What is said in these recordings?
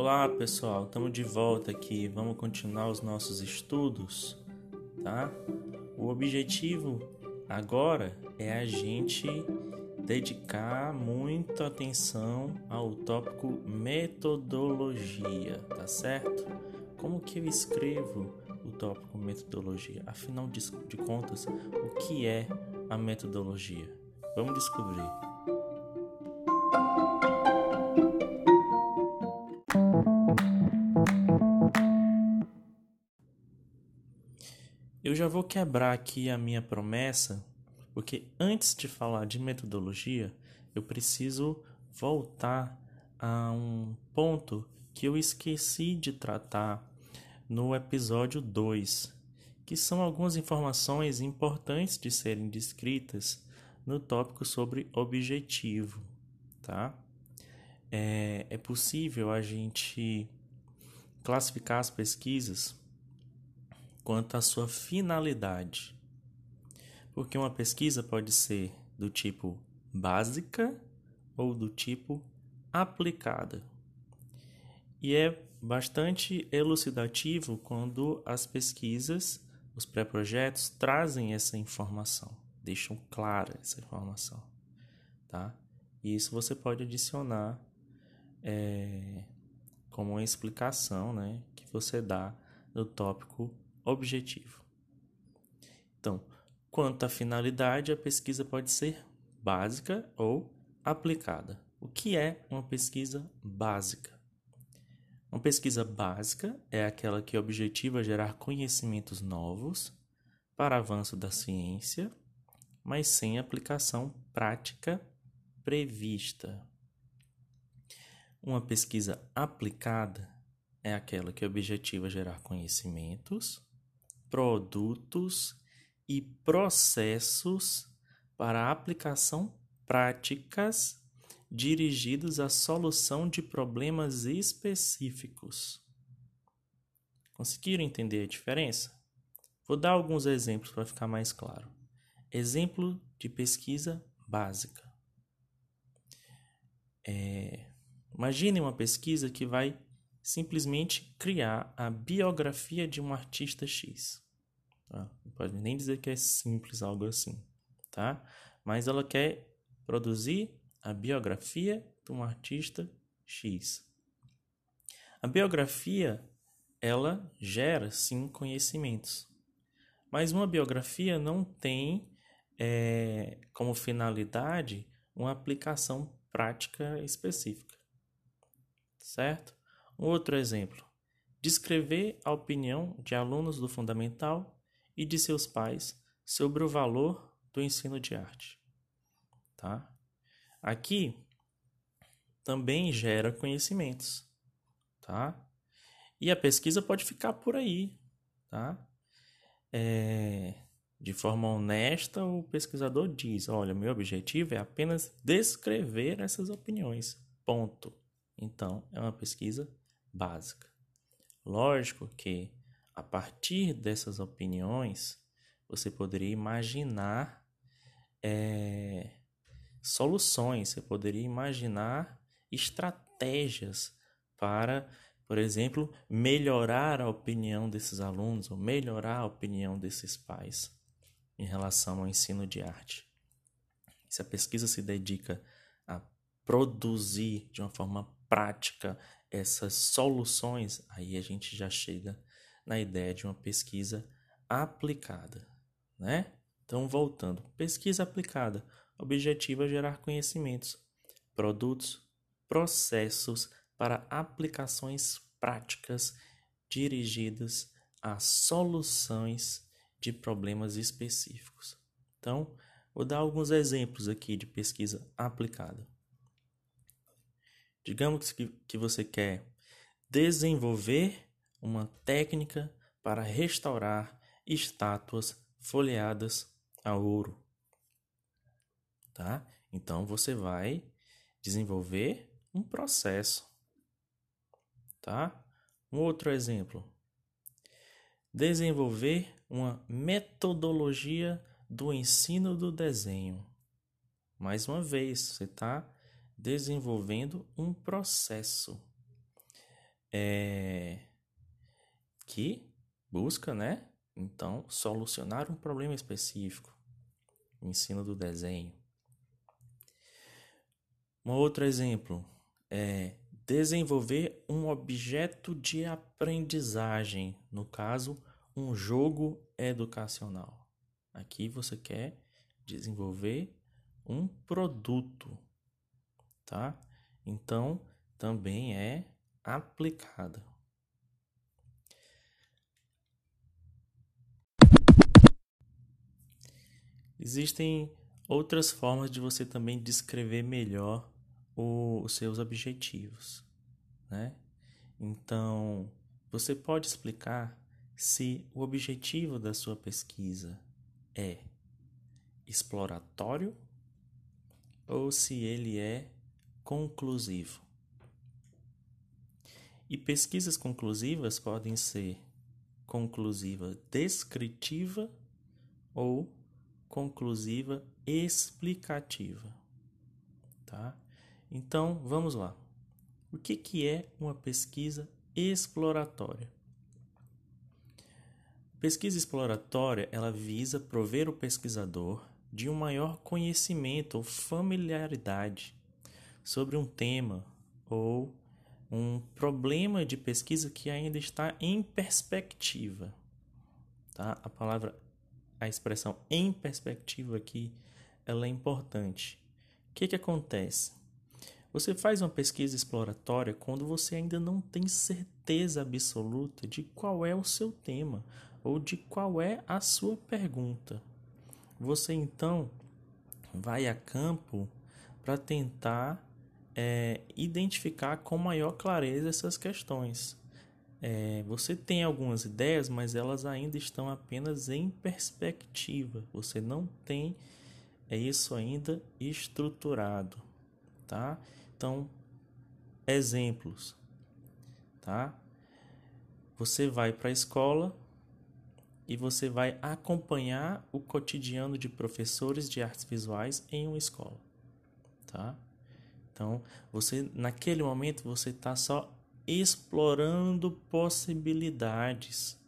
Olá pessoal, estamos de volta aqui. Vamos continuar os nossos estudos, tá? O objetivo agora é a gente dedicar muita atenção ao tópico metodologia, tá certo? Como que eu escrevo o tópico metodologia? Afinal de, contas, o que é a metodologia? Vamos descobrir. Já vou quebrar aqui a minha promessa, porque antes de falar de metodologia, eu preciso voltar a um ponto que eu esqueci de tratar no episódio 2, que são algumas informações importantes de serem descritas no tópico sobre objetivo, tá? É, é possível a gente classificar as pesquisas quanto à sua finalidade. Porque uma pesquisa pode ser do tipo básica ou do tipo aplicada. E é bastante elucidativo quando as pesquisas, os pré-projetos trazem essa informação, deixam clara essa informação, tá? E isso você pode adicionar é, como uma explicação, né, que você dá no tópico objetivo. Então, quanto à finalidade, a pesquisa pode ser básica ou aplicada. O que é uma pesquisa básica? Uma pesquisa básica é aquela que objetiva gerar conhecimentos novos para avanço da ciência, mas sem aplicação prática prevista. Uma pesquisa aplicada é aquela que objetiva gerar conhecimentos produtos e processos para aplicação práticas dirigidos à solução de problemas específicos. Conseguiram entender a diferença? Vou dar alguns exemplos para ficar mais claro. Exemplo de pesquisa básica. É, imagine uma pesquisa que vai simplesmente criar a biografia de um artista X. Tá? Não pode nem dizer que é simples algo assim, tá? Mas ela quer produzir a biografia de um artista X. A biografia ela gera sim conhecimentos, mas uma biografia não tem é, como finalidade uma aplicação prática específica, certo? Outro exemplo: descrever a opinião de alunos do fundamental e de seus pais sobre o valor do ensino de arte. Tá? Aqui também gera conhecimentos, tá? E a pesquisa pode ficar por aí, tá? É, de forma honesta, o pesquisador diz: olha, meu objetivo é apenas descrever essas opiniões. Ponto. Então, é uma pesquisa básica. Lógico que a partir dessas opiniões você poderia imaginar é, soluções, você poderia imaginar estratégias para, por exemplo, melhorar a opinião desses alunos ou melhorar a opinião desses pais em relação ao ensino de arte. Se a pesquisa se dedica a produzir de uma forma prática essas soluções, aí a gente já chega na ideia de uma pesquisa aplicada, né? Então, voltando, pesquisa aplicada, objetivo é gerar conhecimentos, produtos, processos para aplicações práticas dirigidas a soluções de problemas específicos. Então, vou dar alguns exemplos aqui de pesquisa aplicada. Digamos que, que você quer desenvolver uma técnica para restaurar estátuas folheadas a ouro. Tá? Então você vai desenvolver um processo. Tá? Um outro exemplo. Desenvolver uma metodologia do ensino do desenho. Mais uma vez, você está desenvolvendo um processo. é, que busca, né? Então, solucionar um problema específico. O ensino do desenho. Um outro exemplo é desenvolver um objeto de aprendizagem, no caso, um jogo educacional. Aqui você quer desenvolver um produto, tá? Então, também é aplicada. Existem outras formas de você também descrever melhor o, os seus objetivos, né? Então, você pode explicar se o objetivo da sua pesquisa é exploratório ou se ele é conclusivo. E pesquisas conclusivas podem ser conclusiva descritiva ou conclusiva explicativa, tá? Então, vamos lá. O que, que é uma pesquisa exploratória? Pesquisa exploratória, ela visa prover o pesquisador de um maior conhecimento ou familiaridade sobre um tema ou um problema de pesquisa que ainda está em perspectiva. Tá? A palavra, a expressão em perspectiva aqui, ela é importante. O que, que acontece? Você faz uma pesquisa exploratória quando você ainda não tem certeza absoluta de qual é o seu tema ou de qual é a sua pergunta. Você então vai a campo para tentar é, identificar com maior clareza essas questões. É, você tem algumas ideias, mas elas ainda estão apenas em perspectiva. Você não tem é isso ainda estruturado, tá? Então, exemplos, tá? Você vai para a escola e você vai acompanhar o cotidiano de professores de artes visuais em uma escola, tá? Então, você naquele momento você está só explorando possibilidades.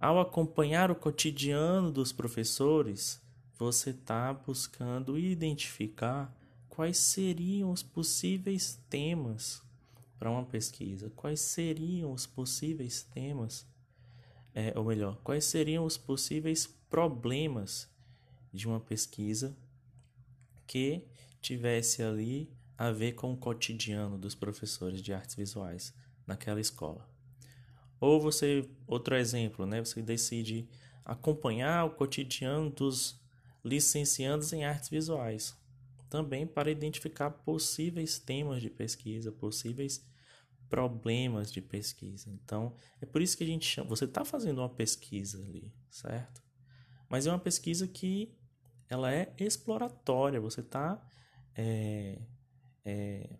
Ao acompanhar o cotidiano dos professores, você está buscando identificar quais seriam os possíveis temas para uma pesquisa, quais seriam os possíveis temas, é, ou melhor, quais seriam os possíveis problemas de uma pesquisa que tivesse ali a ver com o cotidiano dos professores de artes visuais naquela escola. Ou você, outro exemplo, né? Você decide acompanhar o cotidiano dos licenciados em artes visuais também para identificar possíveis temas de pesquisa, possíveis problemas de pesquisa. Então, é por isso que a gente chama. Você está fazendo uma pesquisa ali, certo? Mas é uma pesquisa que ela é exploratória. Você está é, é,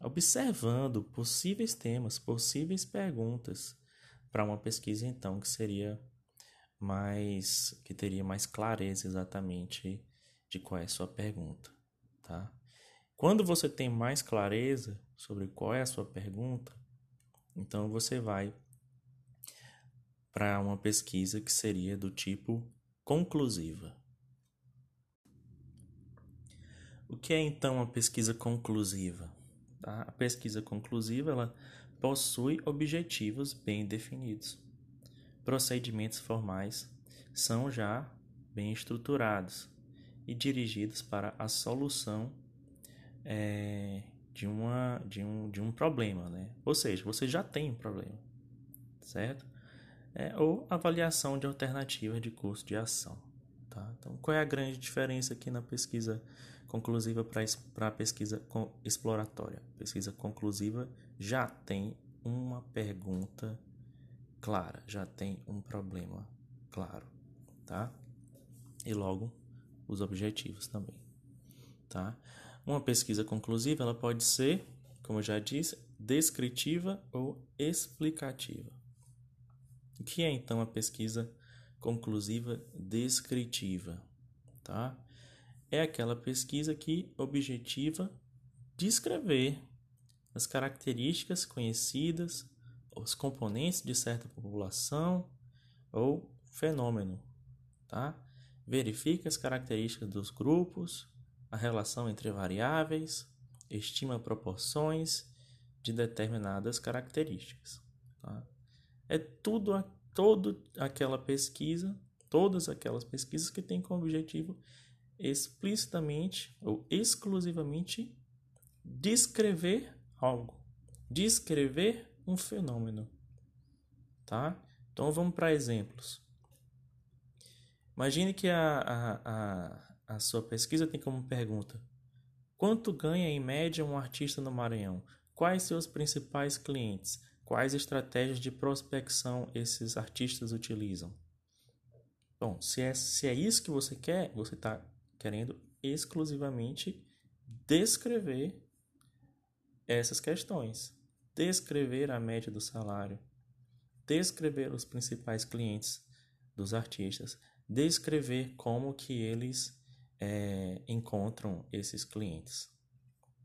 observando possíveis temas, possíveis perguntas para uma pesquisa, então, que seria mais que teria mais clareza exatamente de qual é a sua pergunta tá? Quando você tem mais clareza sobre qual é a sua pergunta, então você vai para uma pesquisa que seria do tipo conclusiva. O que é então a pesquisa conclusiva? Tá? A pesquisa conclusiva ela possui objetivos bem definidos. Procedimentos formais são já bem estruturados e dirigidos para a solução é, de, uma, de, um, de um problema, né? Ou seja, você já tem um problema, certo? É, ou avaliação de alternativas de curso de ação. Tá? Então, qual é a grande diferença aqui na pesquisa conclusiva para a pesquisa exploratória? Pesquisa conclusiva já tem uma pergunta clara, já tem um problema claro, tá? E logo os objetivos também, tá? Uma pesquisa conclusiva, ela pode ser, como eu já disse, descritiva ou explicativa. O que é então a pesquisa conclusiva descritiva, tá? É aquela pesquisa que objetiva descrever as características conhecidas, os componentes de certa população ou fenômeno, tá? Verifica as características dos grupos, a relação entre variáveis, estima proporções de determinadas características. Tá? É tudo, todo aquela pesquisa, todas aquelas pesquisas que têm como objetivo explicitamente ou exclusivamente descrever algo, descrever um fenômeno, tá? Então vamos para exemplos. Imagine que a, a, a, a sua pesquisa tem como pergunta: quanto ganha em média um artista no Maranhão? Quais seus principais clientes? Quais estratégias de prospecção esses artistas utilizam? Bom, se é, se é isso que você quer, você está querendo exclusivamente descrever essas questões. Descrever a média do salário, descrever os principais clientes dos artistas, descrever como que eles é, encontram esses clientes,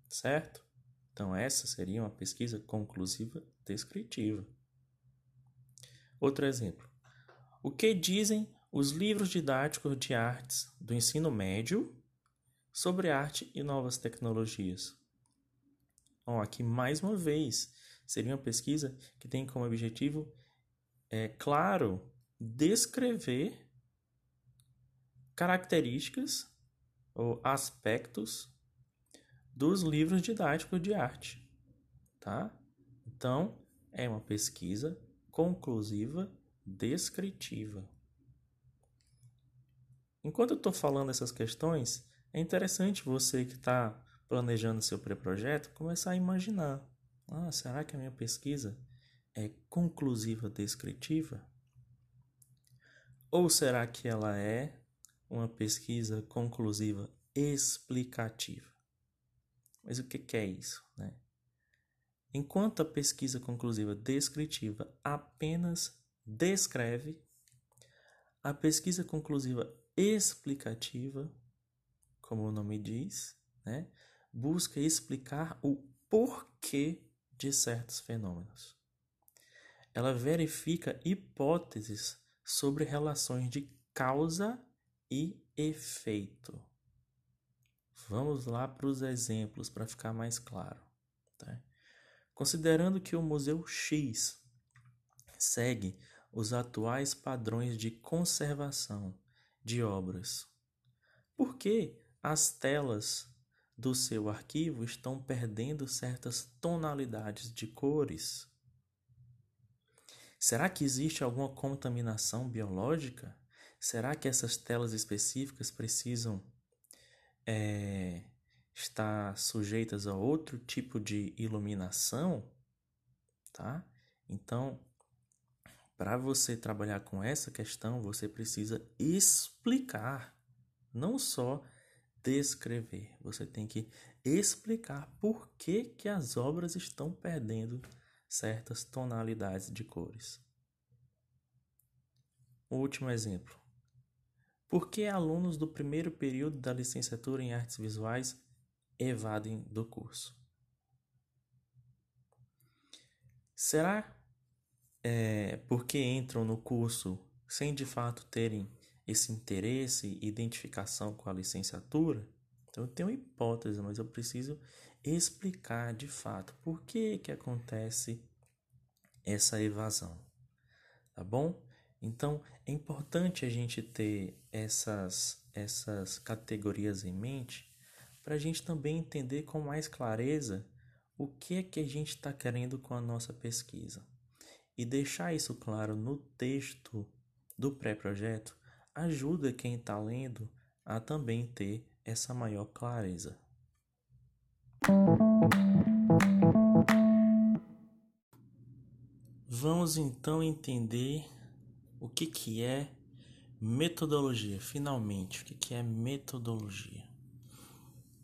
certo? Então essa seria uma pesquisa conclusiva descritiva. Outro exemplo. O que dizem os livros didáticos de artes do ensino médio sobre arte e novas tecnologias? Bom, aqui mais uma vez seria uma pesquisa que tem como objetivo, é claro, descrever características ou aspectos dos livros didáticos de arte, tá? Então, é uma pesquisa conclusiva descritiva. Enquanto eu estou falando essas questões, é interessante você que está planejando seu pré-projeto começar a imaginar: ah, será que a minha pesquisa é conclusiva descritiva? Ou será que ela é uma pesquisa conclusiva explicativa? Mas o que é isso? Né? Enquanto a pesquisa conclusiva descritiva apenas descreve, a pesquisa conclusiva explicativa, como o nome diz, né, busca explicar o porquê de certos fenômenos. Ela verifica hipóteses sobre relações de causa e efeito. Vamos lá para os exemplos para ficar mais claro. Tá? Considerando que o Museu X segue os atuais padrões de conservação de obras, por que as telas do seu arquivo estão perdendo certas tonalidades de cores? Será que existe alguma contaminação biológica? Será que essas telas específicas precisam é, estar sujeitas a outro tipo de iluminação? Tá? Então, para você trabalhar com essa questão, você precisa explicar, não só descrever. Você tem que explicar por que, que as obras estão perdendo certas tonalidades de cores. Último exemplo. Por que alunos do primeiro período da licenciatura em artes visuais evadem do curso? Será é, porque entram no curso sem de fato terem esse interesse e identificação com a licenciatura, então eu tenho uma hipótese, mas eu preciso explicar de fato por que que acontece essa evasão, tá bom? Então é importante a gente ter essas essas categorias em mente para a gente também entender com mais clareza o que é que a gente está querendo com a nossa pesquisa. E deixar isso claro no texto do pré-projeto ajuda quem está lendo a também ter essa maior clareza. Vamos então entender o que, que é metodologia, finalmente, o que, que é metodologia.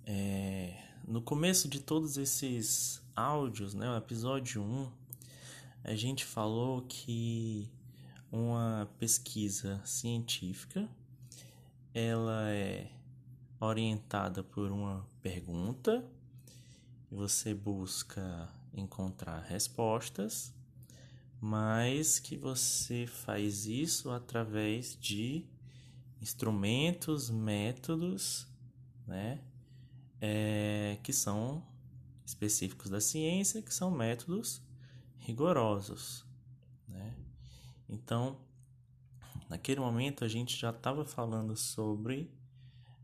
É, no começo de todos esses áudios, né, o episódio 1, a gente falou que uma pesquisa científica ela é orientada por uma pergunta você busca encontrar respostas, mas que você faz isso através de instrumentos, métodos, né, é, que são específicos da ciência, que são métodos rigorosos, né? Então, naquele momento a gente já estava falando sobre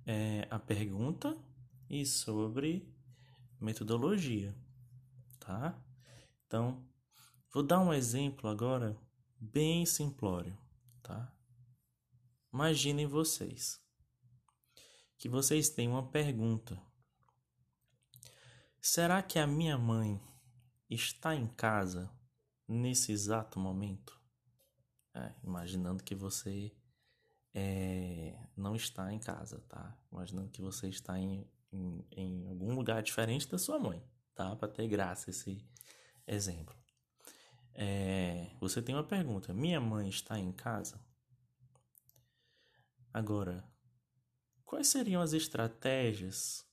é, a pergunta e sobre metodologia, tá? Então, vou dar um exemplo agora bem simplório, tá? Imaginem vocês que vocês têm uma pergunta. Será que a minha mãe está em casa nesse exato momento? É, imaginando que você é, não está em casa, tá? Imaginando que você está em, em, em algum lugar diferente da sua mãe, tá? Para ter graça esse exemplo. É, você tem uma pergunta: minha mãe está em casa? Agora, quais seriam as estratégias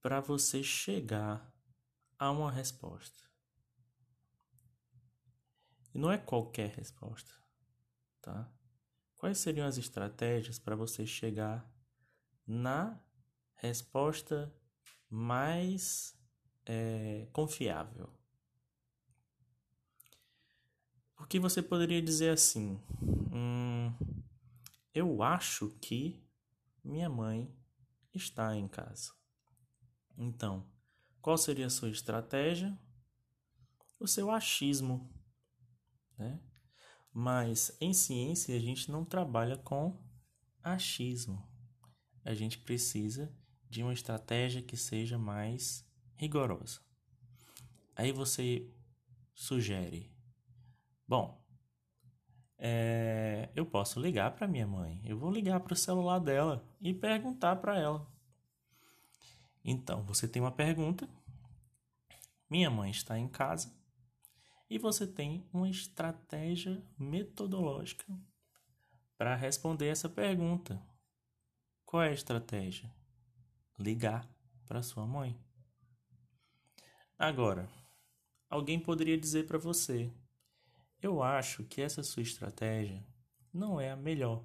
para você chegar a uma resposta? E não é qualquer resposta, tá? Quais seriam as estratégias para você chegar na resposta mais é, confiável? Porque você poderia dizer assim: hum, eu acho que minha mãe está em casa. Então, qual seria a sua estratégia? O seu achismo, né? Mas em ciência a gente não trabalha com achismo. A gente precisa de uma estratégia que seja mais rigorosa. Aí você sugere: bom, é, eu posso ligar para minha mãe. Eu vou ligar para o celular dela e perguntar para ela. Então, você tem uma pergunta. Minha mãe está em casa. E você tem uma estratégia metodológica para responder essa pergunta. Qual é a estratégia? Ligar para sua mãe. Agora, alguém poderia dizer para você: eu acho que essa sua estratégia não é a melhor.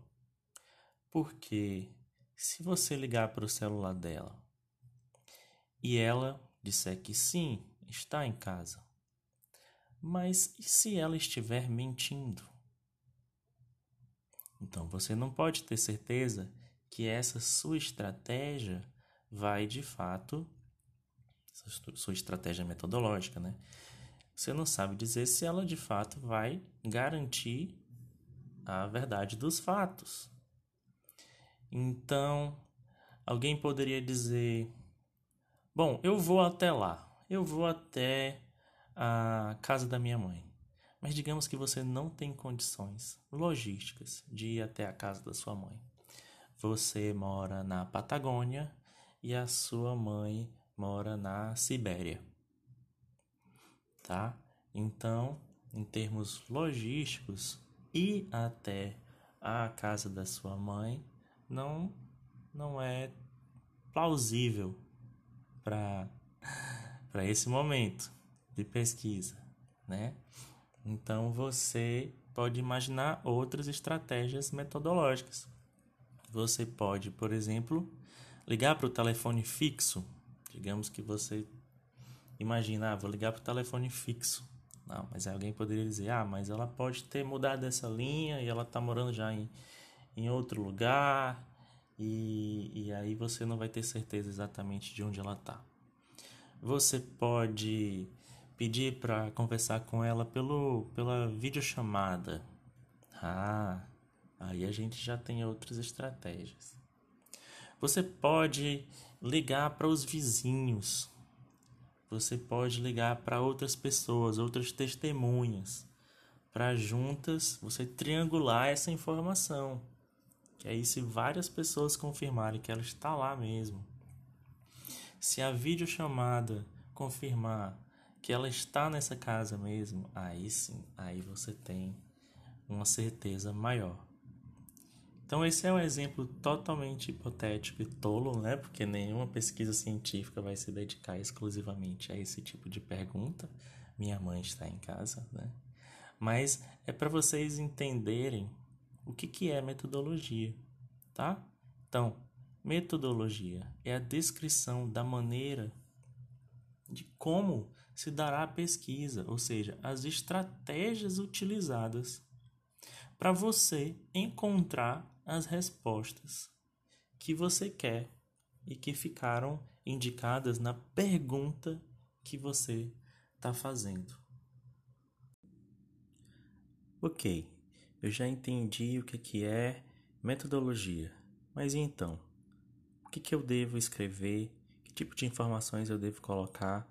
Porque se você ligar para o celular dela e ela disser que sim, está em casa, mas e se ela estiver mentindo? Então você não pode ter certeza que essa sua estratégia vai de fato, sua estratégia metodológica, né? você não sabe dizer se ela de fato vai garantir a verdade dos fatos. Então, alguém poderia dizer: Bom, eu vou até lá, eu vou até a casa da minha mãe. Mas digamos que você não tem condições logísticas de ir até a casa da sua mãe. Você mora na Patagônia e a sua mãe mora na Sibéria tá? Então, em termos logísticos, ir até a casa da sua mãe não não é plausível para esse momento de pesquisa, né? Então você pode imaginar outras estratégias metodológicas. Você pode, por exemplo, ligar para o telefone fixo. Digamos que você Imagina, ah, vou ligar para o telefone fixo. Não, mas alguém poderia dizer, ah, mas ela pode ter mudado essa linha e ela está morando já em, em outro lugar e, e aí você não vai ter certeza exatamente de onde ela está. Você pode pedir para conversar com ela pelo, pela videochamada. Ah, aí a gente já tem outras estratégias. Você pode ligar para os vizinhos você pode ligar para outras pessoas, outras testemunhas, para juntas você triangular essa informação. Que aí, se várias pessoas confirmarem que ela está lá mesmo, se a videochamada confirmar que ela está nessa casa mesmo, aí sim, aí você tem uma certeza maior. Então, esse é um exemplo totalmente hipotético e tolo, né? Porque nenhuma pesquisa científica vai se dedicar exclusivamente a esse tipo de pergunta. Minha mãe está em casa, né? Mas é para vocês entenderem o que, que é metodologia, tá? Então, metodologia é a descrição da maneira de como se dará a pesquisa, ou seja, as estratégias utilizadas para você encontrar as respostas que você quer e que ficaram indicadas na pergunta que você está fazendo. Ok, eu já entendi o que, que é metodologia, mas e então? O que, que eu devo escrever? Que tipo de informações eu devo colocar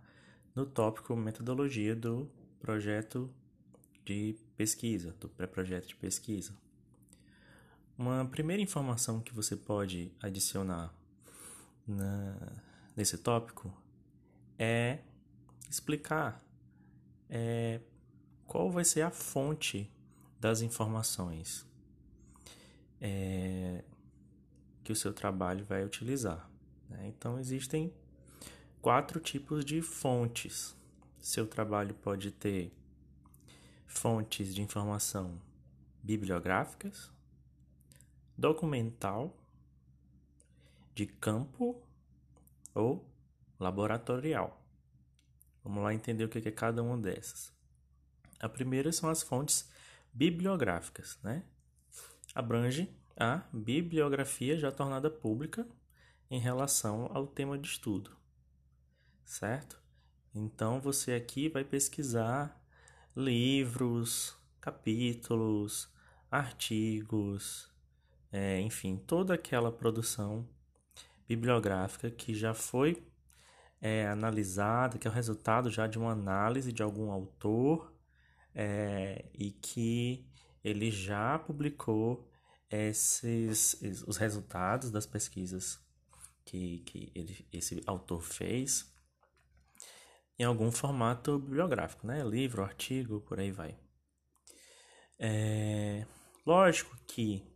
no tópico metodologia do projeto de pesquisa, do pré-projeto de pesquisa? Uma primeira informação que você pode adicionar na, nesse tópico é explicar é, qual vai ser a fonte das informações é, que o seu trabalho vai utilizar. Né? Então, existem quatro tipos de fontes. Seu trabalho pode ter fontes de informação bibliográficas, documental, de campo ou laboratorial. Vamos lá entender o que é cada uma dessas. A primeira são as fontes bibliográficas, né? Abrange a bibliografia já tornada pública em relação ao tema de estudo, certo? Então você aqui vai pesquisar livros, capítulos, artigos, é, enfim, toda aquela produção bibliográfica que já foi é, analisada, que é o resultado já de uma análise de algum autor é, e que ele já publicou esses os resultados das pesquisas que, que ele, esse autor fez em algum formato bibliográfico, né? Livro, artigo, por aí vai. É, lógico que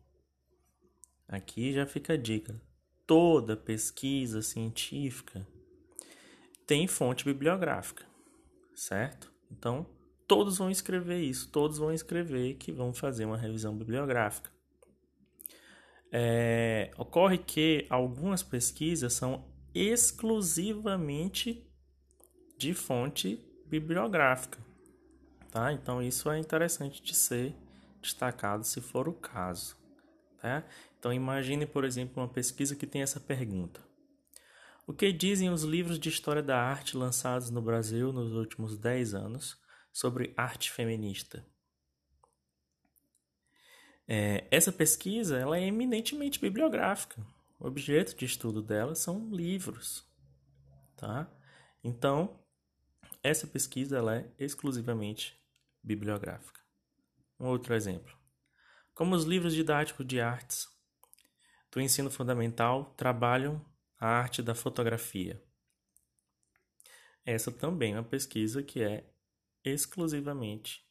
Aqui já fica a dica. Toda pesquisa científica tem fonte bibliográfica, certo? Então, todos vão escrever isso, todos vão escrever que vão fazer uma revisão bibliográfica. É, ocorre que algumas pesquisas são exclusivamente de fonte bibliográfica, tá? Então isso é interessante de ser destacado se for o caso, tá? Então imagine, por exemplo, uma pesquisa que tem essa pergunta: O que dizem os livros de história da arte lançados no Brasil nos últimos 10 anos sobre arte feminista? É, essa pesquisa ela é eminentemente bibliográfica. O objeto de estudo dela são livros, tá? Então, essa pesquisa ela é exclusivamente bibliográfica. Um outro exemplo. Como os livros didáticos de artes do ensino fundamental trabalham a arte da fotografia. Essa também é uma pesquisa que é exclusivamente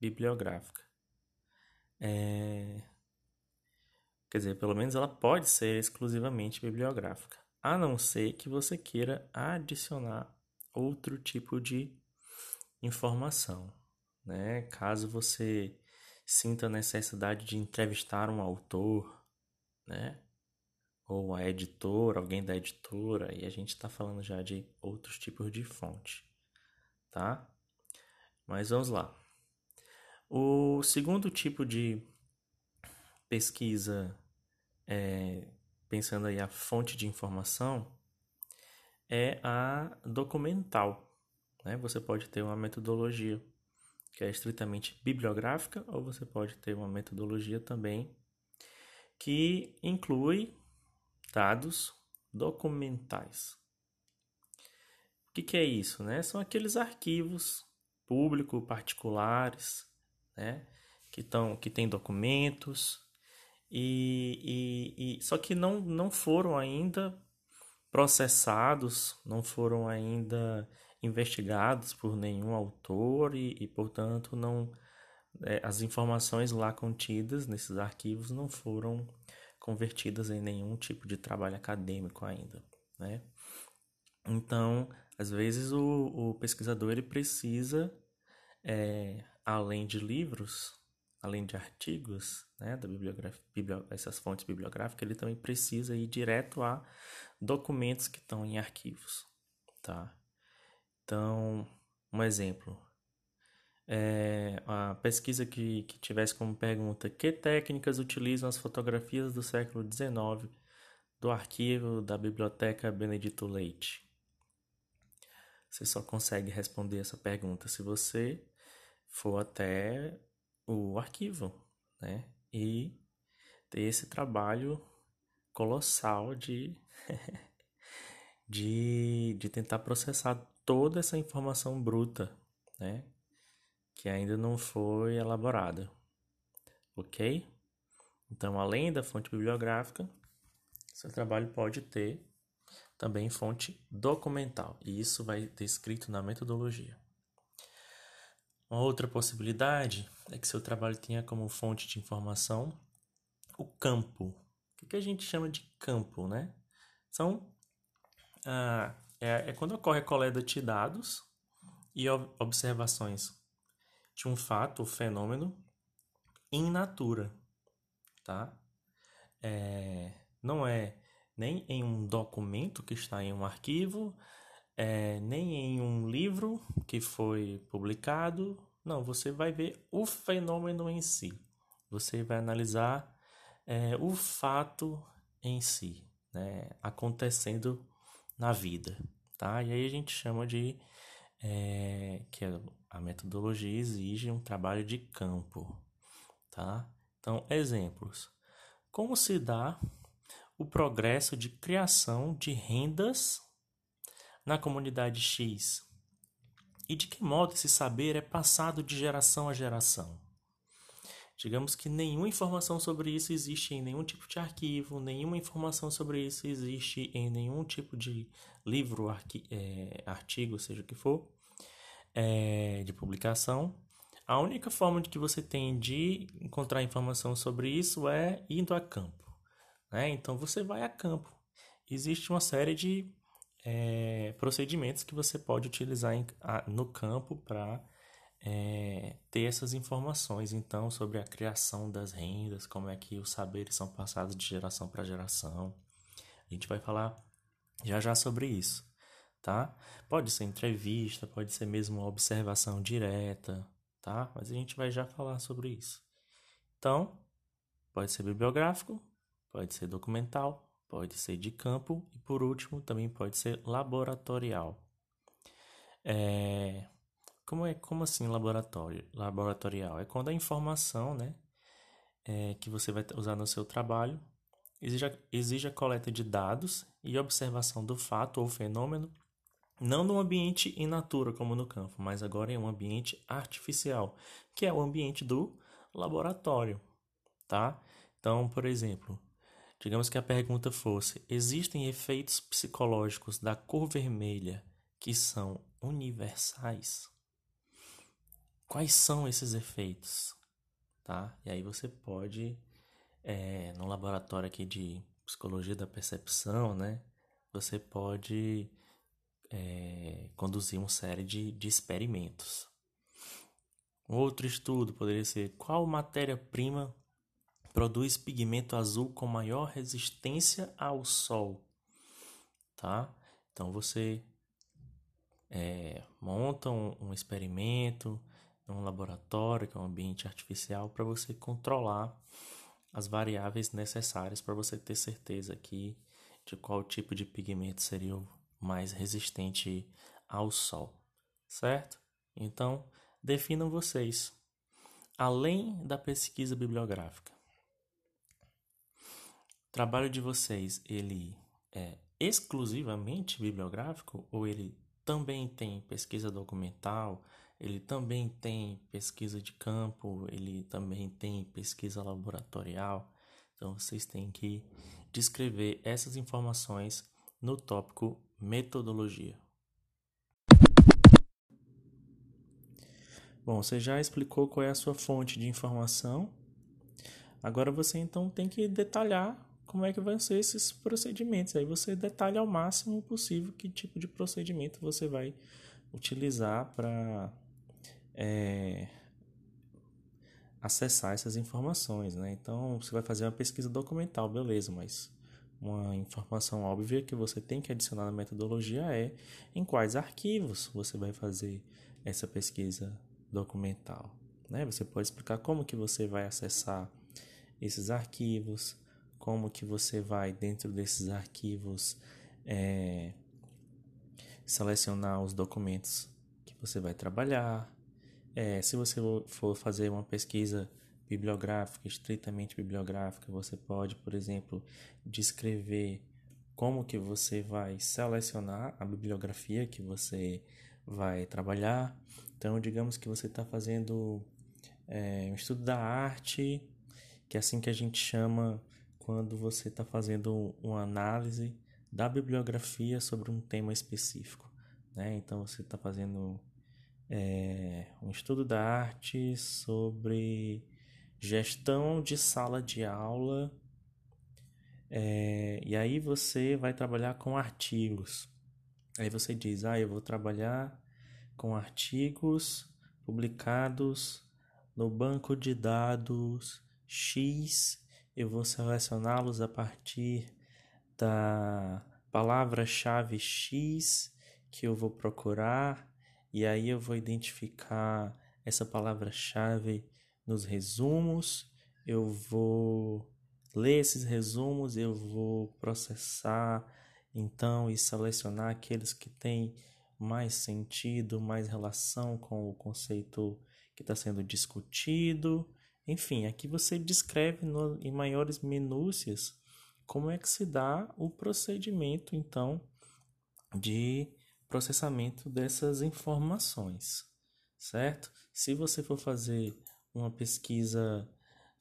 bibliográfica. É... Quer dizer, pelo menos ela pode ser exclusivamente bibliográfica, a não ser que você queira adicionar outro tipo de informação. Né? Caso você sinta a necessidade de entrevistar um autor né? Ou a editora, alguém da editora, e a gente está falando já de outros tipos de fonte, tá? Mas vamos lá. O segundo tipo de pesquisa, é, pensando aí a fonte de informação, é a documental. Né? Você pode ter uma metodologia que é estritamente bibliográfica, ou você pode ter uma metodologia também que inclui dados documentais. O que, que é isso? Né? São aqueles arquivos público particulares, né? que, tão, que tem documentos, e, e, e, só que não, não foram ainda processados, não foram ainda investigados por nenhum autor e, e portanto, não é, as informações lá contidas nesses arquivos não foram convertidas em nenhum tipo de trabalho acadêmico ainda, né? Então, às vezes o, o pesquisador ele precisa, é, além de livros, além de artigos, né, da bibliografia, biblio, essas fontes bibliográficas, ele também precisa ir direto a documentos que estão em arquivos, tá? Então, um exemplo, é, a pesquisa que, que tivesse como pergunta que técnicas utilizam as fotografias do século XIX do arquivo da Biblioteca Benedito Leite? Você só consegue responder essa pergunta se você for até o arquivo, né? E ter esse trabalho colossal de, de, de tentar processar toda essa informação bruta, né? Que ainda não foi elaborada, ok? Então, além da fonte bibliográfica, seu trabalho pode ter também fonte documental, e isso vai ter escrito na metodologia. Uma outra possibilidade é que seu trabalho tenha como fonte de informação o campo. O que a gente chama de campo, né? São ah, é, é quando ocorre a coleta de dados e observações de um fato, ou fenômeno, in natura, tá? É, não é nem em um documento que está em um arquivo, é, nem em um livro que foi publicado. Não, você vai ver o fenômeno em si. Você vai analisar é, o fato em si, né, acontecendo na vida, tá? E aí a gente chama de é, que a metodologia exige um trabalho de campo, tá? Então, exemplos. Como se dá o progresso de criação de rendas na comunidade X? E de que modo esse saber é passado de geração a geração? Digamos que nenhuma informação sobre isso existe em nenhum tipo de arquivo, nenhuma informação sobre isso existe em nenhum tipo de livro, é, artigo, seja o que for, é, de publicação. A única forma de que você tem de encontrar informação sobre isso é indo a campo. Né? Então você vai a campo. Existe uma série de é, procedimentos que você pode utilizar em, a, no campo para é, ter essas informações então sobre a criação das rendas, como é que os saberes são passados de geração para geração. A gente vai falar já já sobre isso, tá? Pode ser entrevista, pode ser mesmo observação direta, tá? Mas a gente vai já falar sobre isso. Então, pode ser bibliográfico, pode ser documental, pode ser de campo e por último também pode ser laboratorial. É, como é como assim laboratório laboratorial? É quando a informação, né, é, que você vai usar no seu trabalho exige a, exige a coleta de dados e observação do fato ou fenômeno não no ambiente in natura como no campo, mas agora em um ambiente artificial, que é o ambiente do laboratório, tá? Então, por exemplo, Digamos que a pergunta fosse: existem efeitos psicológicos da cor vermelha que são universais? Quais são esses efeitos? Tá? E aí você pode, é, no laboratório aqui de psicologia da percepção, né? Você pode é, conduzir uma série de, de experimentos. Outro estudo poderia ser qual matéria-prima produz pigmento azul com maior resistência ao sol, tá? Então você é, monta um, um experimento um laboratório, que é um ambiente artificial, para você controlar as variáveis necessárias para você ter certeza aqui de qual tipo de pigmento seria o mais resistente ao sol, certo? Então, definam vocês, além da pesquisa bibliográfica, trabalho de vocês, ele é exclusivamente bibliográfico ou ele também tem pesquisa documental, ele também tem pesquisa de campo, ele também tem pesquisa laboratorial. Então vocês têm que descrever essas informações no tópico metodologia. Bom, você já explicou qual é a sua fonte de informação. Agora você então tem que detalhar como é que vão ser esses procedimentos. Aí você detalha ao máximo possível que tipo de procedimento você vai utilizar para é, acessar essas informações, né? Então, você vai fazer uma pesquisa documental, beleza, mas uma informação óbvia que você tem que adicionar na metodologia é em quais arquivos você vai fazer essa pesquisa documental, né? Você pode explicar como que você vai acessar esses arquivos, como que você vai dentro desses arquivos é, selecionar os documentos que você vai trabalhar. É, se você for fazer uma pesquisa bibliográfica, estritamente bibliográfica, você pode, por exemplo, descrever como que você vai selecionar a bibliografia que você vai trabalhar. Então, digamos que você está fazendo é, um estudo da arte, que é assim que a gente chama quando você está fazendo uma análise da bibliografia sobre um tema específico. Né? Então, você está fazendo é, um estudo da arte sobre gestão de sala de aula. É, e aí você vai trabalhar com artigos. Aí você diz, ah, eu vou trabalhar com artigos publicados no banco de dados X. Eu vou selecioná-los a partir da palavra-chave X que eu vou procurar e aí eu vou identificar essa palavra-chave nos resumos, eu vou ler esses resumos, eu vou processar então e selecionar aqueles que têm mais sentido, mais relação com o conceito que está sendo discutido. Enfim, aqui você descreve no, em maiores minúcias como é que se dá o procedimento então de processamento dessas informações, certo? Se você for fazer uma pesquisa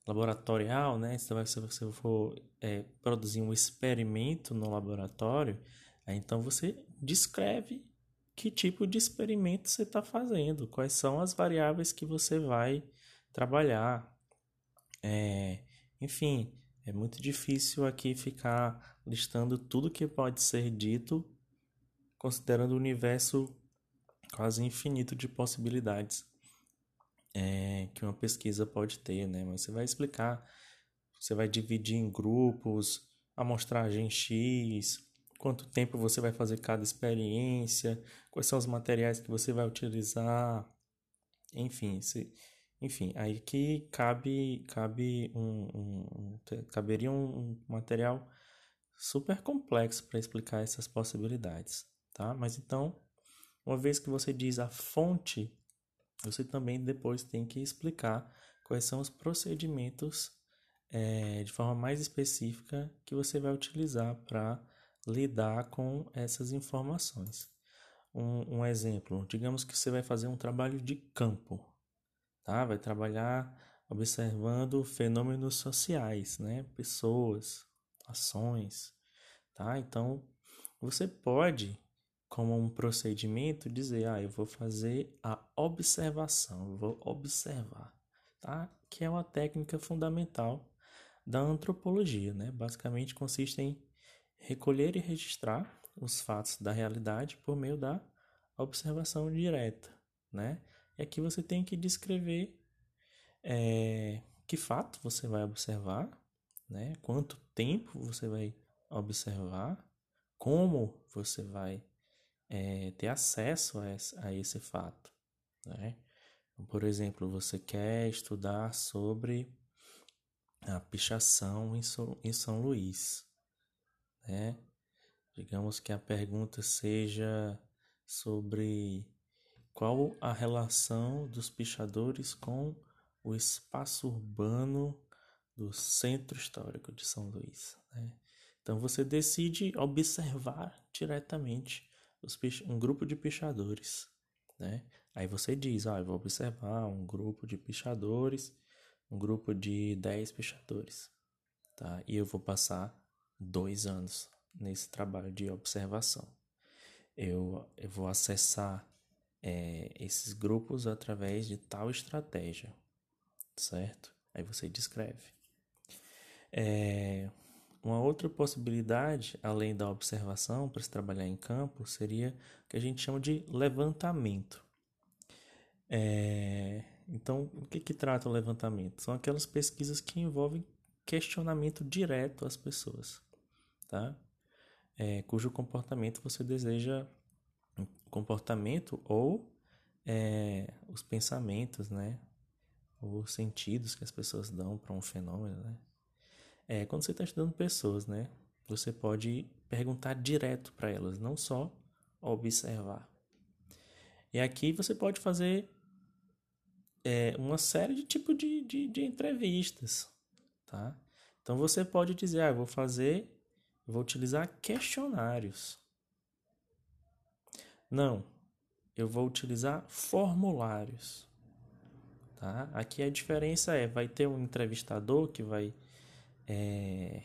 laboratorial, né? Se você for é, produzir um experimento no laboratório, então você descreve que tipo de experimento você está fazendo, quais são as variáveis que você vai trabalhar. É, enfim, é muito difícil aqui ficar listando tudo que pode ser dito considerando o universo quase infinito de possibilidades é, que uma pesquisa pode ter, né? Mas você vai explicar, você vai dividir em grupos, amostragem X, quanto tempo você vai fazer cada experiência, quais são os materiais que você vai utilizar, enfim, se, enfim, aí que cabe, cabe um, um, um caberia um material super complexo para explicar essas possibilidades tá? Mas então, uma vez que você diz a fonte, você também depois tem que explicar quais são os procedimentos é, de forma mais específica que você vai utilizar para lidar com essas informações. Um, um, exemplo, digamos que você vai fazer um trabalho de campo, tá? Vai trabalhar observando fenômenos sociais, né? Pessoas, ações, tá? Então, você pode como um procedimento dizer, ah, eu vou fazer a observação, eu vou observar, tá? Que é uma técnica fundamental da antropologia, né? Basicamente consiste em recolher e registrar os fatos da realidade por meio da observação direta, né? E aqui você tem que descrever é, que fato você vai observar, né? Quanto tempo você vai observar, como você vai é, ter acesso a esse, fato. Né? Por exemplo, você quer estudar sobre a pichação em, so, em São Luís. Né? Digamos que a pergunta seja sobre qual a relação dos pichadores com o espaço urbano do centro histórico de São Luís. Né? Então você decide observar diretamente um grupo de pichadores, né? Aí você diz, ah, eu vou observar um grupo de pichadores, um grupo de 10 pichadores, tá? E eu vou passar dois anos nesse trabalho de observação. Eu, eu vou acessar é, esses grupos através de tal estratégia, certo? Aí você descreve. É, uma outra possibilidade, além da observação para se trabalhar em campo, seria o que a gente chama de levantamento. É, então, o que, que trata o levantamento? São aquelas pesquisas que envolvem questionamento direto às pessoas, tá? É, cujo comportamento você deseja comportamento ou é, os pensamentos, né? Os sentidos que as pessoas dão para um fenômeno, né? É, quando você está estudando pessoas, né? Você pode perguntar direto para elas, não só observar. E aqui você pode fazer é, uma série de tipo de, de, de entrevistas, tá? Então você pode dizer, ah, vou fazer, vou utilizar questionários. Não, eu vou utilizar formulários. Tá? Aqui a diferença é, vai ter um entrevistador que vai é,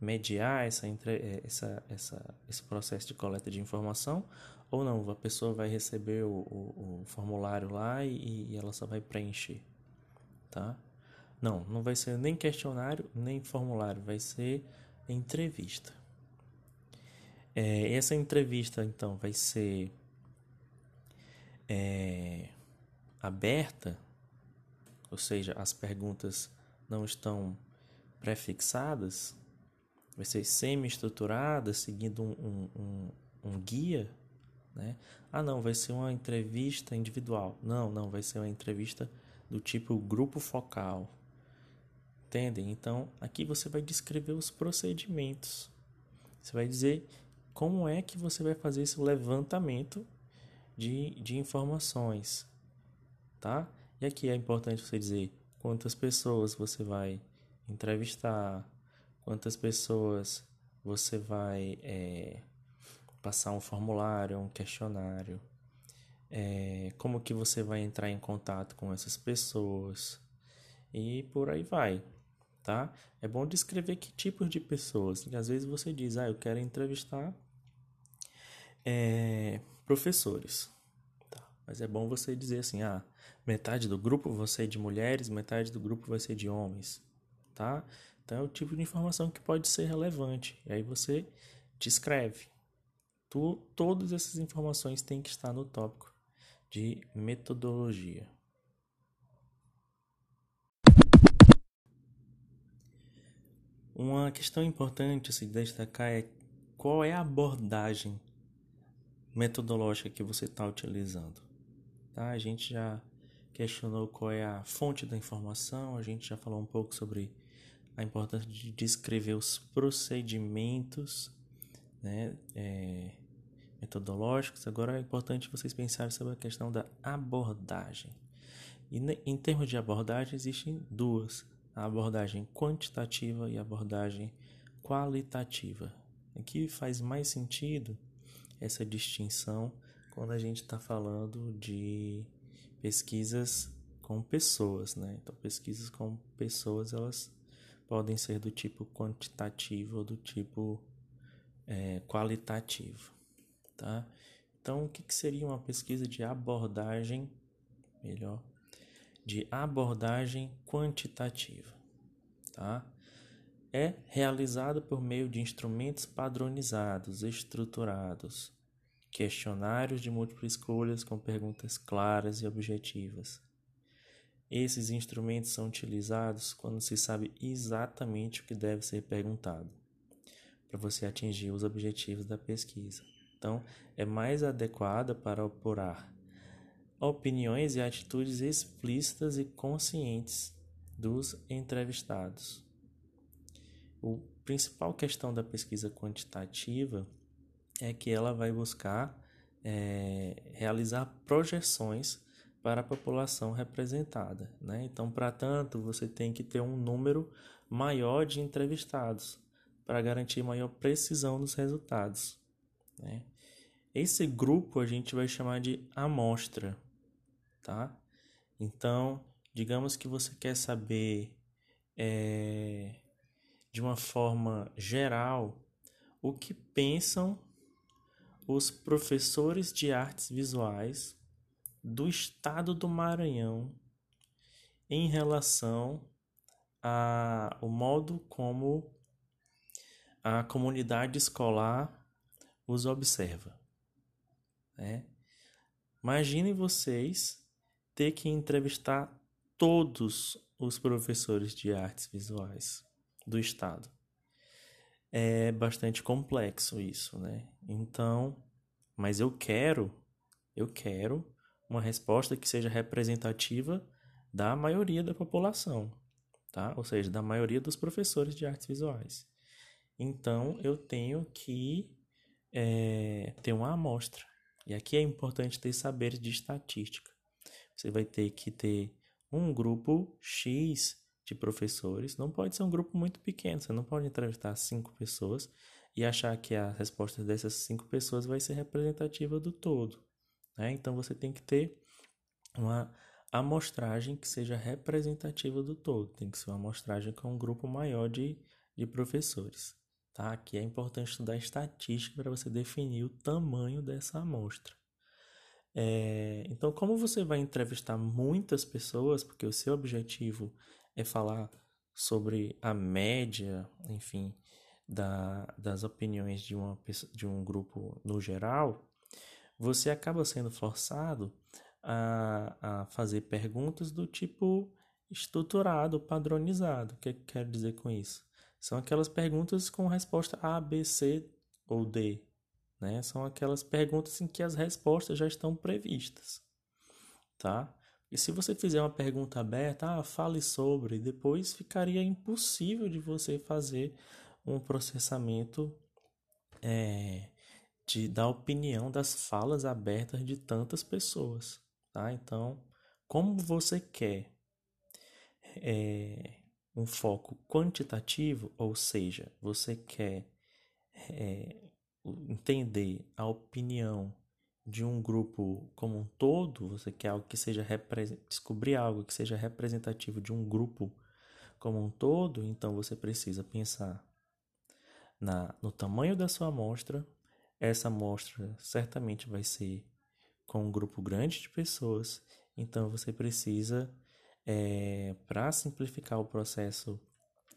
mediar essa, é, essa, essa, esse processo de coleta de informação ou não, a pessoa vai receber o, o, o formulário lá e, e, ela só vai preencher, tá? Não, não vai ser nem questionário, nem formulário, vai ser entrevista. É, essa entrevista, então, vai ser é, aberta, ou seja, as perguntas não estão prefixadas, vai ser semi-estruturada, seguindo um, um, um, um guia, né? Ah, não, vai ser uma entrevista individual. Não, não, vai ser uma entrevista do tipo grupo focal. Entendem? Então, aqui você vai descrever os procedimentos. Você vai dizer como é que você vai fazer esse levantamento de, de informações, tá? E aqui é importante você dizer quantas pessoas você vai entrevistar, quantas pessoas você vai é, passar um formulário, um questionário, é, como que você vai entrar em contato com essas pessoas e por aí vai, tá? É bom descrever que tipos de pessoas. Às vezes você diz, ah, eu quero entrevistar é, professores, tá? Mas é bom você dizer assim, ah, metade do grupo vai ser de mulheres, metade do grupo vai ser de homens tá? Então é o tipo de informação que pode ser relevante. E aí você descreve. Tu, todas essas informações têm que estar no tópico de metodologia. Uma questão importante a se destacar é qual é a abordagem metodológica que você está utilizando. Tá? A gente já questionou qual é a fonte da informação, a gente já falou um pouco sobre a importância de descrever os procedimentos né, é, metodológicos. Agora é importante vocês pensarem sobre a questão da abordagem. E em termos de abordagem, existem duas: a abordagem quantitativa e a abordagem qualitativa. Aqui faz mais sentido essa distinção quando a gente está falando de pesquisas com pessoas, né? Então, pesquisas com pessoas, elas podem ser do tipo quantitativo ou do tipo é, qualitativo, tá? Então, o que, que seria uma pesquisa de abordagem, melhor, de abordagem quantitativa, tá? É realizada por meio de instrumentos padronizados, estruturados, questionários de múltiplas escolhas com perguntas claras e objetivas, esses instrumentos são utilizados quando se sabe exatamente o que deve ser perguntado, para você atingir os objetivos da pesquisa. Então, é mais adequada para apurar opiniões e atitudes explícitas e conscientes dos entrevistados. A principal questão da pesquisa quantitativa é que ela vai buscar é, realizar projeções para a população representada. Né? Então, para tanto, você tem que ter um número maior de entrevistados para garantir maior precisão dos resultados. Né? Esse grupo a gente vai chamar de amostra. Tá? Então, digamos que você quer saber é, de uma forma geral o que pensam os professores de artes visuais do estado do Maranhão em relação ao modo como a comunidade escolar os observa. Né? Imaginem vocês ter que entrevistar todos os professores de artes visuais do estado. É bastante complexo isso, né? Então, mas eu quero, eu quero uma resposta que seja representativa da maioria da população, tá? Ou seja, da maioria dos professores de artes visuais. Então, eu tenho que é, ter uma amostra. E aqui é importante ter saberes de estatística. Você vai ter que ter um grupo X de professores. Não pode ser um grupo muito pequeno. Você não pode entrevistar cinco pessoas e achar que a resposta dessas cinco pessoas vai ser representativa do todo. Né? Então você tem que ter uma amostragem que seja representativa do todo. Tem que ser uma amostragem com um grupo maior de, de professores. Tá? Aqui é importante estudar estatística para você definir o tamanho dessa amostra. É, então, como você vai entrevistar muitas pessoas, porque o seu objetivo é falar sobre a média, enfim, da, das opiniões de, uma, de um grupo no geral, você acaba sendo forçado a, a fazer perguntas do tipo estruturado, padronizado. O que, é que quero dizer com isso? São aquelas perguntas com resposta A, B, C ou D. Né? São aquelas perguntas em que as respostas já estão previstas. Tá? E se você fizer uma pergunta aberta, ah, fale sobre, depois ficaria impossível de você fazer um processamento é, de, da opinião das falas abertas de tantas pessoas. Tá? Então, como você quer é, um foco quantitativo, ou seja, você quer é, entender a opinião de um grupo como um todo, você quer algo que seja descobrir algo que seja representativo de um grupo como um todo, então você precisa pensar na, no tamanho da sua amostra. Essa amostra certamente vai ser com um grupo grande de pessoas, então você precisa, é, para simplificar o processo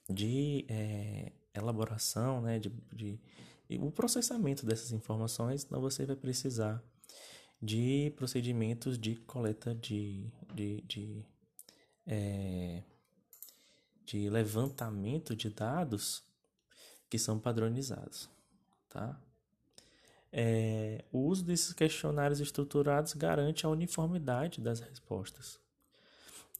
de é, elaboração, né, de, de, o processamento dessas informações, então você vai precisar de procedimentos de coleta de, de, de, é, de levantamento de dados que são padronizados, tá? É, o uso desses questionários estruturados garante a uniformidade das respostas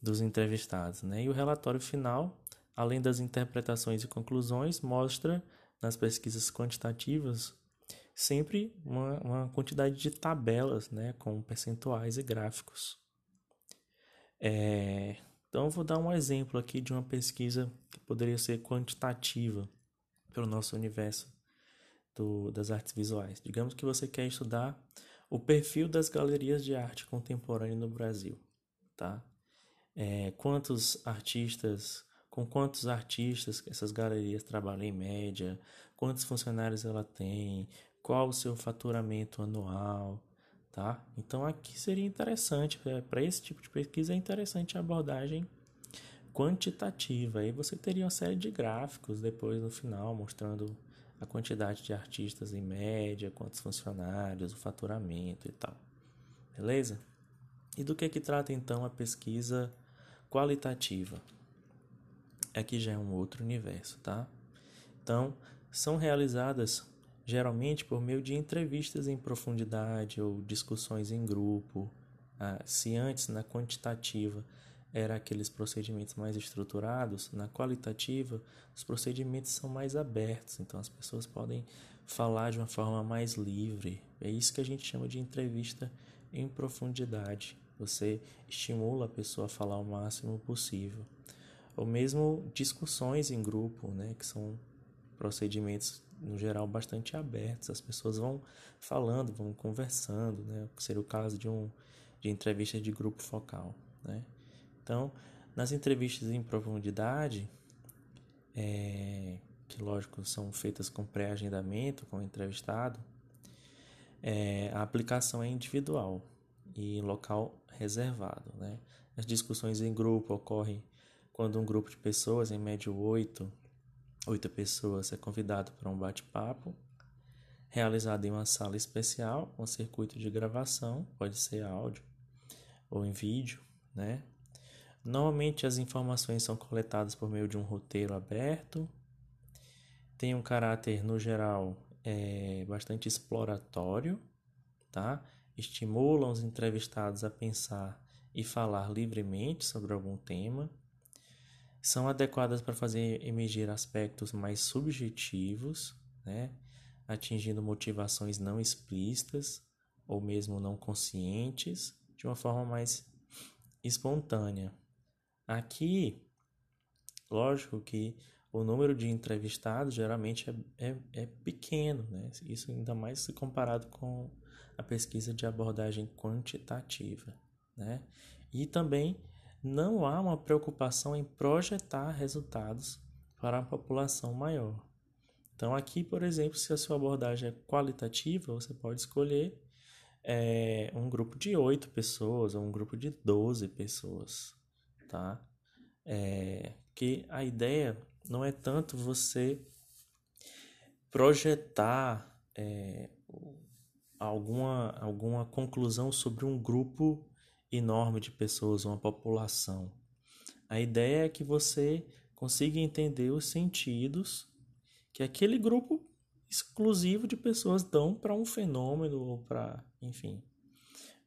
dos entrevistados, né? E o relatório final, além das interpretações e conclusões, mostra nas pesquisas quantitativas sempre uma, uma quantidade de tabelas, né, com percentuais e gráficos. É, então, eu vou dar um exemplo aqui de uma pesquisa que poderia ser quantitativa pelo nosso universo do, das artes visuais. Digamos que você quer estudar o perfil das galerias de arte contemporânea no Brasil, tá? É, quantos artistas, com quantos artistas essas galerias trabalham em média, quantos funcionários ela tem, qual o seu faturamento anual, tá? Então aqui seria interessante, é, para esse tipo de pesquisa é interessante a abordagem quantitativa. Aí você teria uma série de gráficos depois no final mostrando a quantidade de artistas em média, quantos funcionários, o faturamento e tal. Beleza? E do que que trata então a pesquisa qualitativa? Aqui já é um outro universo, tá? Então, são realizadas geralmente por meio de entrevistas em profundidade ou discussões em grupo. Ah, se antes na quantitativa era aqueles procedimentos mais estruturados, na qualitativa, os procedimentos são mais abertos, então as pessoas podem falar de uma forma mais livre. É isso que a gente chama de entrevista em profundidade. Você estimula a pessoa a falar o máximo possível. Ou mesmo discussões em grupo, né, que são procedimentos no geral bastante abertos. As pessoas vão falando, vão conversando, né, que seria o caso de um de entrevista de grupo focal, né? Então, nas entrevistas em profundidade, é, que lógico são feitas com pré-agendamento com o entrevistado, é, a aplicação é individual e em local reservado. Né? As discussões em grupo ocorrem quando um grupo de pessoas, em média oito, oito pessoas é convidado para um bate-papo realizado em uma sala especial, um circuito de gravação, pode ser áudio ou em vídeo, né? Normalmente as informações são coletadas por meio de um roteiro aberto, tem um caráter no geral é, bastante exploratório, tá? Estimulam os entrevistados a pensar e falar livremente sobre algum tema. São adequadas para fazer emergir aspectos mais subjetivos, né? atingindo motivações não explícitas ou mesmo não conscientes de uma forma mais espontânea. Aqui, lógico que o número de entrevistados geralmente é, é, é, pequeno, né? Isso ainda mais se comparado com a pesquisa de abordagem quantitativa, né? E também não há uma preocupação em projetar resultados para a população maior. Então, aqui, por exemplo, se a sua abordagem é qualitativa, você pode escolher é, um grupo de 8 pessoas ou um grupo de 12 pessoas, tá? É, que a ideia não é tanto você projetar é, alguma, alguma conclusão sobre um grupo enorme de pessoas, uma população. A ideia é que você consiga entender os sentidos que aquele grupo exclusivo de pessoas dão para um fenômeno ou para, enfim,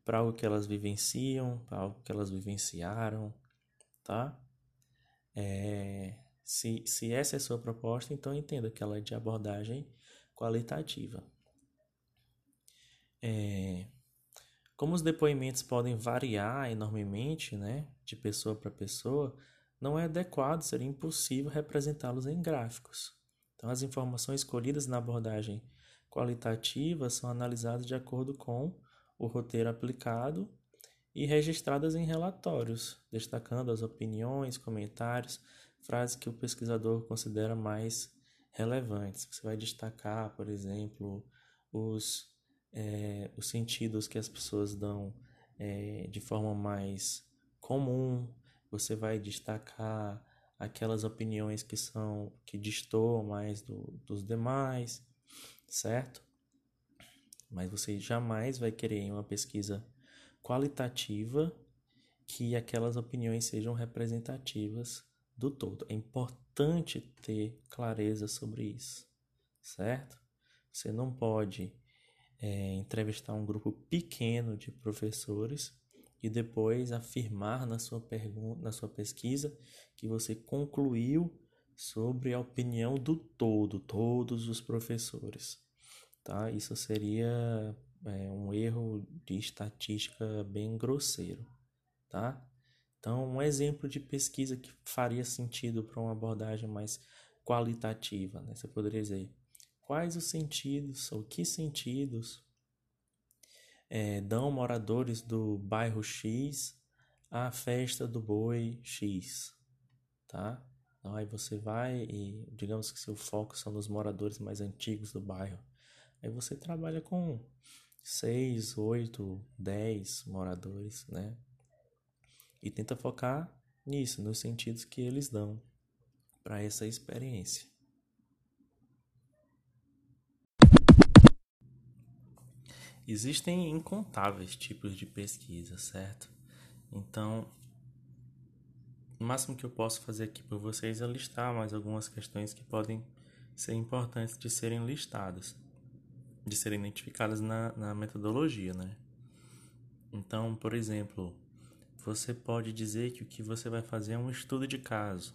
para algo que elas vivenciam, para algo que elas vivenciaram, tá? É, se, se essa é a sua proposta, então entenda que ela é de abordagem qualitativa. É, como os depoimentos podem variar enormemente, né, de pessoa para pessoa, não é adequado, seria impossível representá-los em gráficos. Então, as informações escolhidas na abordagem qualitativa são analisadas de acordo com o roteiro aplicado e registradas em relatórios, destacando as opiniões, comentários, frases que o pesquisador considera mais relevantes. Você vai destacar, por exemplo, os, é, os sentidos que as pessoas dão é, de forma mais comum, você vai destacar aquelas opiniões que são que destoam mais do, dos demais, certo? Mas você jamais vai querer em uma pesquisa qualitativa que aquelas opiniões sejam representativas do todo. É importante ter clareza sobre isso, certo? Você não pode é, entrevistar um grupo pequeno de professores e depois afirmar na sua pergunta, na sua pesquisa, que você concluiu sobre a opinião do todo, todos os professores, tá? Isso seria é, um erro de estatística bem grosseiro, tá? Então, um exemplo de pesquisa que faria sentido para uma abordagem mais qualitativa, né? Você poderia dizer quais os sentidos ou que sentidos é, dão moradores do bairro X à festa do boi X, tá? Então, aí você vai e digamos que seu foco são nos moradores mais antigos do bairro. Aí você trabalha com seis, oito, dez moradores, né? E tenta focar nisso, nos sentidos que eles dão para essa experiência. Existem incontáveis tipos de pesquisa, certo? Então, o máximo que eu posso fazer aqui por vocês é listar mais algumas questões que podem ser importantes de serem listadas, de serem identificadas na, na metodologia, né? Então, por exemplo, você pode dizer que o que você vai fazer é um estudo de caso.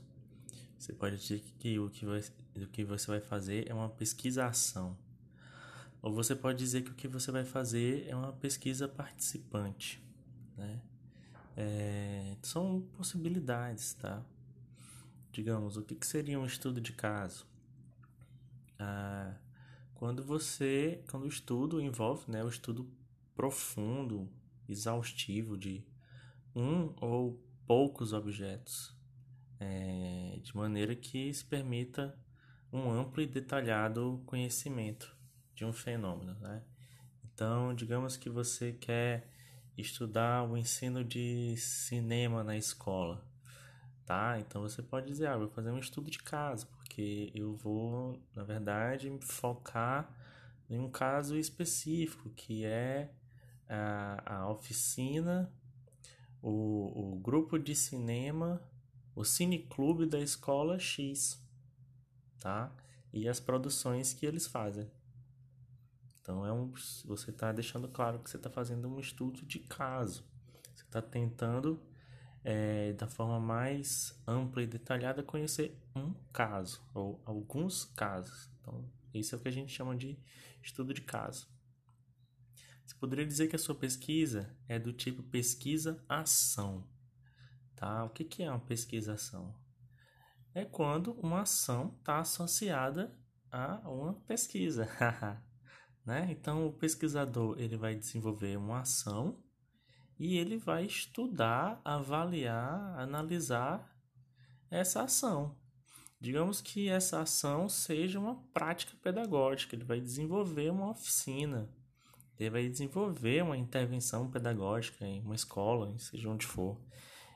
Você pode dizer que o que, vai, o que você vai fazer é uma pesquisa-ação. Ou você pode dizer que o que você vai fazer é uma pesquisa participante, né? É, são possibilidades, tá? Digamos, o que, que seria um estudo de caso? Ah, quando você, quando o estudo envolve, né, o estudo profundo, exaustivo de um ou poucos objetos, é, de maneira que se permita um amplo e detalhado conhecimento de um fenômeno, né? Então, digamos que você quer estudar o ensino de cinema na escola, tá? Então você pode dizer, ah, vou fazer um estudo de caso, porque eu vou, na verdade, focar em um caso específico, que é a, a oficina, o, o grupo de cinema, o cineclube da escola X, tá? E as produções que eles fazem. Então é um, você está deixando claro que você está fazendo um estudo de caso. Você está tentando é, da forma mais ampla e detalhada, conhecer um caso ou alguns casos. Então, isso é o que a gente chama de estudo de caso. Você poderia dizer que a sua pesquisa é do tipo pesquisa-ação. Tá? O que, que é uma pesquisa-ação? É quando uma ação está associada a uma pesquisa. né? Então, o pesquisador ele vai desenvolver uma ação e ele vai estudar, avaliar, analisar essa ação. Digamos que essa ação seja uma prática pedagógica, ele vai desenvolver uma oficina, ele vai desenvolver uma intervenção pedagógica em uma escola, seja onde for.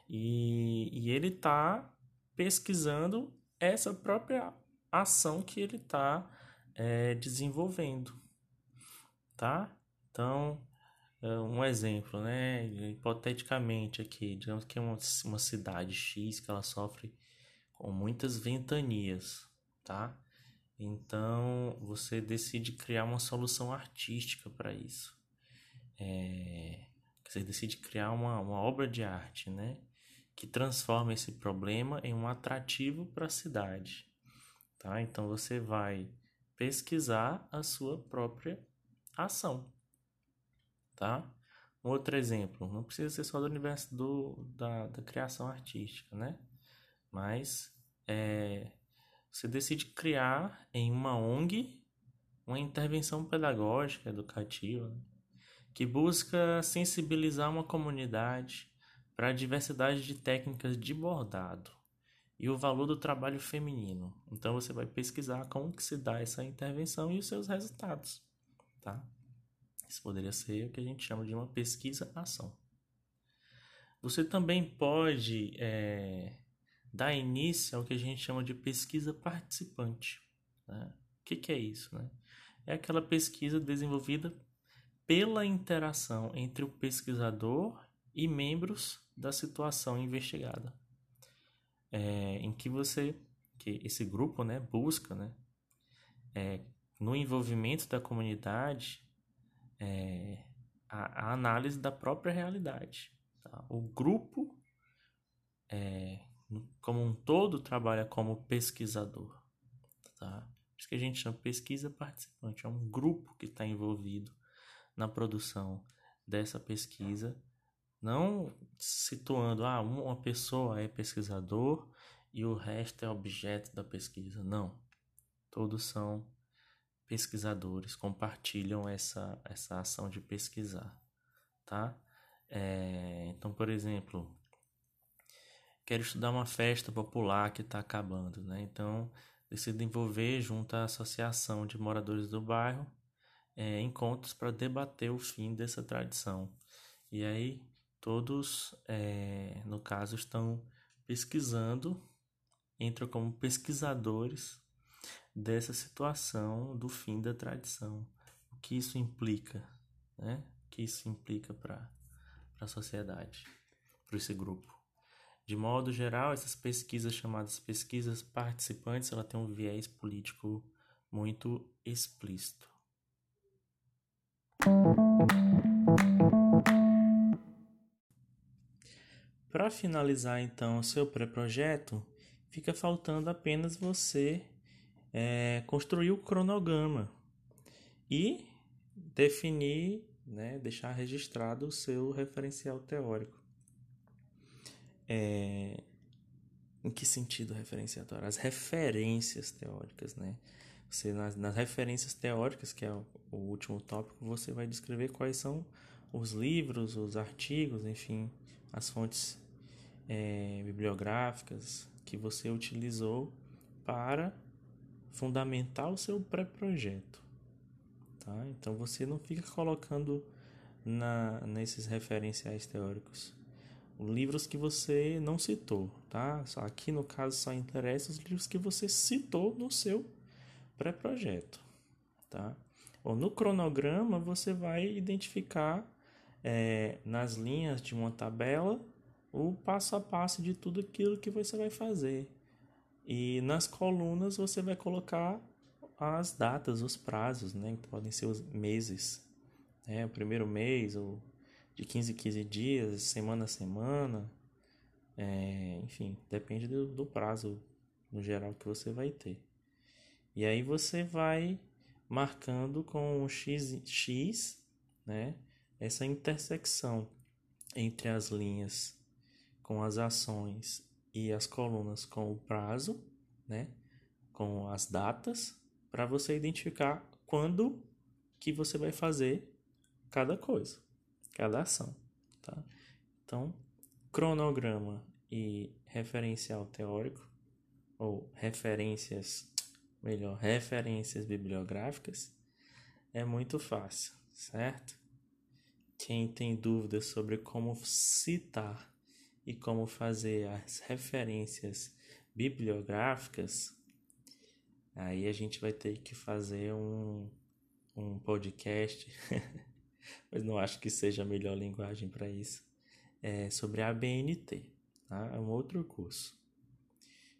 E, e ele está pesquisando essa própria ação que ele está é, desenvolvendo, tá? Então, é, um exemplo, né? Hipoteticamente aqui, digamos que é uma, uma cidade X que ela sofre com muitas ventanias, tá? Então você decide criar uma solução artística para isso. É, você decide criar uma, uma obra de arte, né? Que transforma esse problema em um atrativo para a cidade, tá? Então você vai pesquisar a sua própria ação tá? Um outro exemplo, não precisa ser só do universo do, da, da criação artística, né? Mas é, você decide criar em uma ONG uma intervenção pedagógica, educativa, que busca sensibilizar uma comunidade para a diversidade de técnicas de bordado e o valor do trabalho feminino. Então você vai pesquisar como que se dá essa intervenção e os seus resultados, tá? Isso poderia ser o que a gente chama de uma pesquisa-ação. Você também pode é, dar início ao que a gente chama de pesquisa participante. Né? O que, que é isso? Né? É aquela pesquisa desenvolvida pela interação entre o pesquisador e membros da situação investigada, é, em que você, que esse grupo, né, busca, né, é, no envolvimento da comunidade, é, a, a, análise da própria realidade. Tá? O grupo, é, como um todo, trabalha como pesquisador. Tá? Por isso que a gente chama pesquisa participante. É um grupo que está envolvido na produção dessa pesquisa, não situando, ah, uma pessoa é pesquisador e o resto é objeto da pesquisa. Não. Todos são pesquisadores compartilham essa, essa ação de pesquisar, tá? É, então, por exemplo, quero estudar uma festa popular que está acabando, né? Então, decido envolver junto à associação de moradores do bairro é, encontros para debater o fim dessa tradição. E aí, todos, é, no caso, estão pesquisando, entram como pesquisadores dessa situação do fim da tradição. O que isso implica, né? O que isso implica para a sociedade, para esse grupo. De modo geral, essas pesquisas chamadas pesquisas participantes, ela tem um viés político muito explícito. Para finalizar então o seu pré-projeto, fica faltando apenas você é, construir o cronograma e definir, né, deixar registrado o seu referencial teórico. É, em que sentido referencial teórico? As referências teóricas, né? Você, nas, nas referências teóricas, que é o, o último tópico, você vai descrever quais são os livros, os artigos, enfim, as fontes é, bibliográficas que você utilizou para fundamentar o seu pré-projeto. Tá? Então você não fica colocando na, nesses referenciais teóricos livros que você não citou, tá? Aqui no caso só interessa os livros que você citou no seu pré-projeto, tá? Ou no cronograma você vai identificar é, nas linhas de uma tabela o passo a passo de tudo aquilo que você vai fazer. E nas colunas você vai colocar as datas, os prazos, né? Podem ser os meses, né? O primeiro mês, ou de 15 em 15 dias, semana a semana, é, enfim, depende do, do prazo no geral que você vai ter. E aí você vai marcando com o x, x né, essa intersecção entre as linhas com as ações e as colunas com o prazo, né, com as datas, para você identificar quando que você vai fazer cada coisa cada ação, tá? Então, cronograma e referencial teórico ou referências, melhor, referências bibliográficas é muito fácil, certo? Quem tem dúvidas sobre como citar e como fazer as referências bibliográficas, aí a gente vai ter que fazer um, um podcast mas não acho que seja a melhor linguagem para isso, é sobre a ABNT, tá? É um outro curso.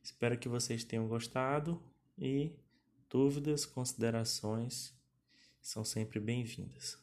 Espero que vocês tenham gostado e dúvidas, considerações são sempre bem-vindas.